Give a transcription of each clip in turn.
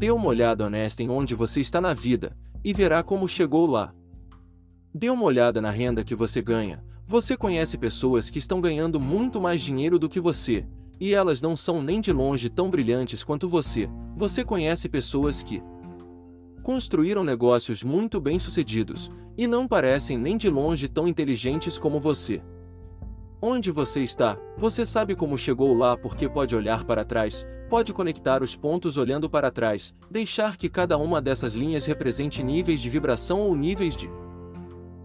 Dê uma olhada honesta em onde você está na vida, e verá como chegou lá. Dê uma olhada na renda que você ganha. Você conhece pessoas que estão ganhando muito mais dinheiro do que você, e elas não são nem de longe tão brilhantes quanto você. Você conhece pessoas que construíram negócios muito bem-sucedidos e não parecem nem de longe tão inteligentes como você. Onde você está, você sabe como chegou lá porque pode olhar para trás, pode conectar os pontos olhando para trás, deixar que cada uma dessas linhas represente níveis de vibração ou níveis de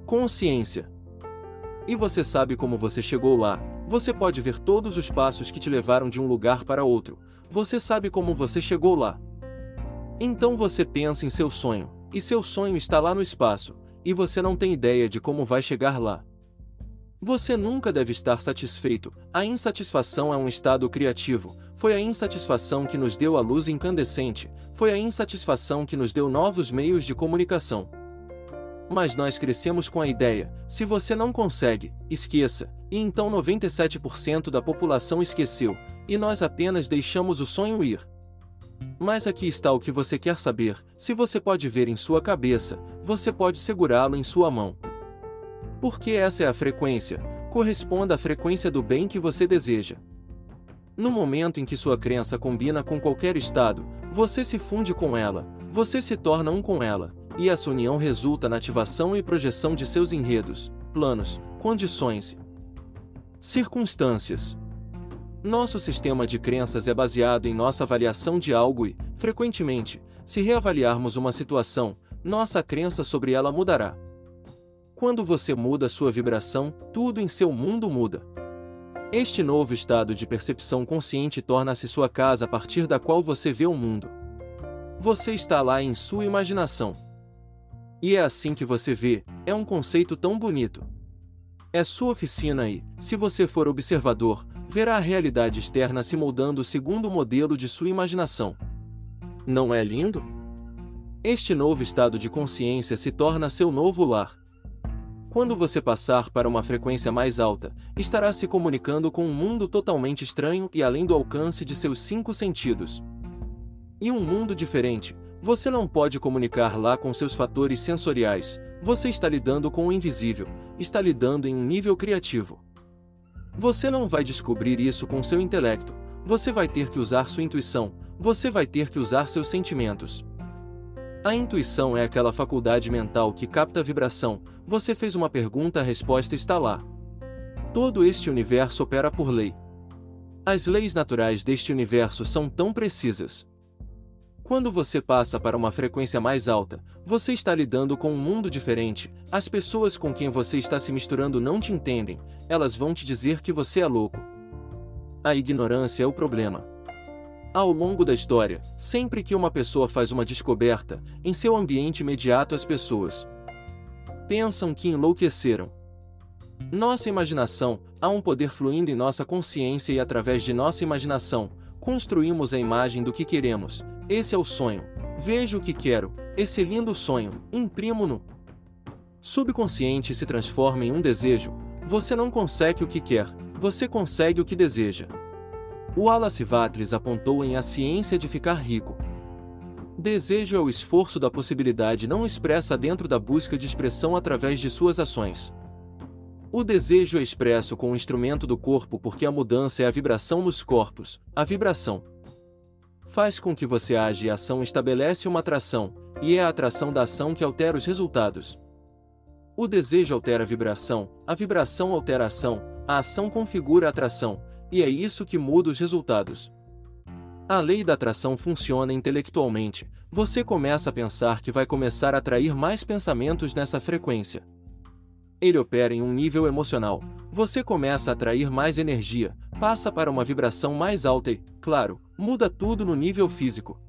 consciência. E você sabe como você chegou lá, você pode ver todos os passos que te levaram de um lugar para outro, você sabe como você chegou lá. Então você pensa em seu sonho, e seu sonho está lá no espaço, e você não tem ideia de como vai chegar lá. Você nunca deve estar satisfeito, a insatisfação é um estado criativo, foi a insatisfação que nos deu a luz incandescente, foi a insatisfação que nos deu novos meios de comunicação. Mas nós crescemos com a ideia: se você não consegue, esqueça, e então 97% da população esqueceu, e nós apenas deixamos o sonho ir. Mas aqui está o que você quer saber: se você pode ver em sua cabeça, você pode segurá-lo em sua mão. Porque essa é a frequência, corresponda à frequência do bem que você deseja. No momento em que sua crença combina com qualquer estado, você se funde com ela, você se torna um com ela, e essa união resulta na ativação e projeção de seus enredos, planos, condições e circunstâncias. Nosso sistema de crenças é baseado em nossa avaliação de algo e, frequentemente, se reavaliarmos uma situação, nossa crença sobre ela mudará. Quando você muda sua vibração, tudo em seu mundo muda. Este novo estado de percepção consciente torna-se sua casa a partir da qual você vê o mundo. Você está lá em sua imaginação. E é assim que você vê, é um conceito tão bonito. É sua oficina e, se você for observador, verá a realidade externa se moldando segundo o modelo de sua imaginação. Não é lindo? Este novo estado de consciência se torna seu novo lar. Quando você passar para uma frequência mais alta, estará se comunicando com um mundo totalmente estranho e além do alcance de seus cinco sentidos. E um mundo diferente, você não pode comunicar lá com seus fatores sensoriais, você está lidando com o invisível, está lidando em um nível criativo. Você não vai descobrir isso com seu intelecto, você vai ter que usar sua intuição, você vai ter que usar seus sentimentos. A intuição é aquela faculdade mental que capta a vibração. Você fez uma pergunta, a resposta está lá. Todo este universo opera por lei. As leis naturais deste universo são tão precisas. Quando você passa para uma frequência mais alta, você está lidando com um mundo diferente. As pessoas com quem você está se misturando não te entendem, elas vão te dizer que você é louco. A ignorância é o problema. Ao longo da história, sempre que uma pessoa faz uma descoberta, em seu ambiente imediato as pessoas pensam que enlouqueceram. Nossa imaginação, há um poder fluindo em nossa consciência e através de nossa imaginação, construímos a imagem do que queremos. Esse é o sonho. Vejo o que quero, esse lindo sonho, imprimo-no. Subconsciente se transforma em um desejo. Você não consegue o que quer, você consegue o que deseja. O Vatris apontou em A Ciência de Ficar Rico. Desejo é o esforço da possibilidade não expressa dentro da busca de expressão através de suas ações. O desejo é expresso com o instrumento do corpo porque a mudança é a vibração nos corpos, a vibração. Faz com que você age e a ação estabelece uma atração, e é a atração da ação que altera os resultados. O desejo altera a vibração, a vibração altera a ação, a ação configura a atração, e é isso que muda os resultados. A lei da atração funciona intelectualmente, você começa a pensar que vai começar a atrair mais pensamentos nessa frequência. Ele opera em um nível emocional, você começa a atrair mais energia, passa para uma vibração mais alta e, claro, muda tudo no nível físico.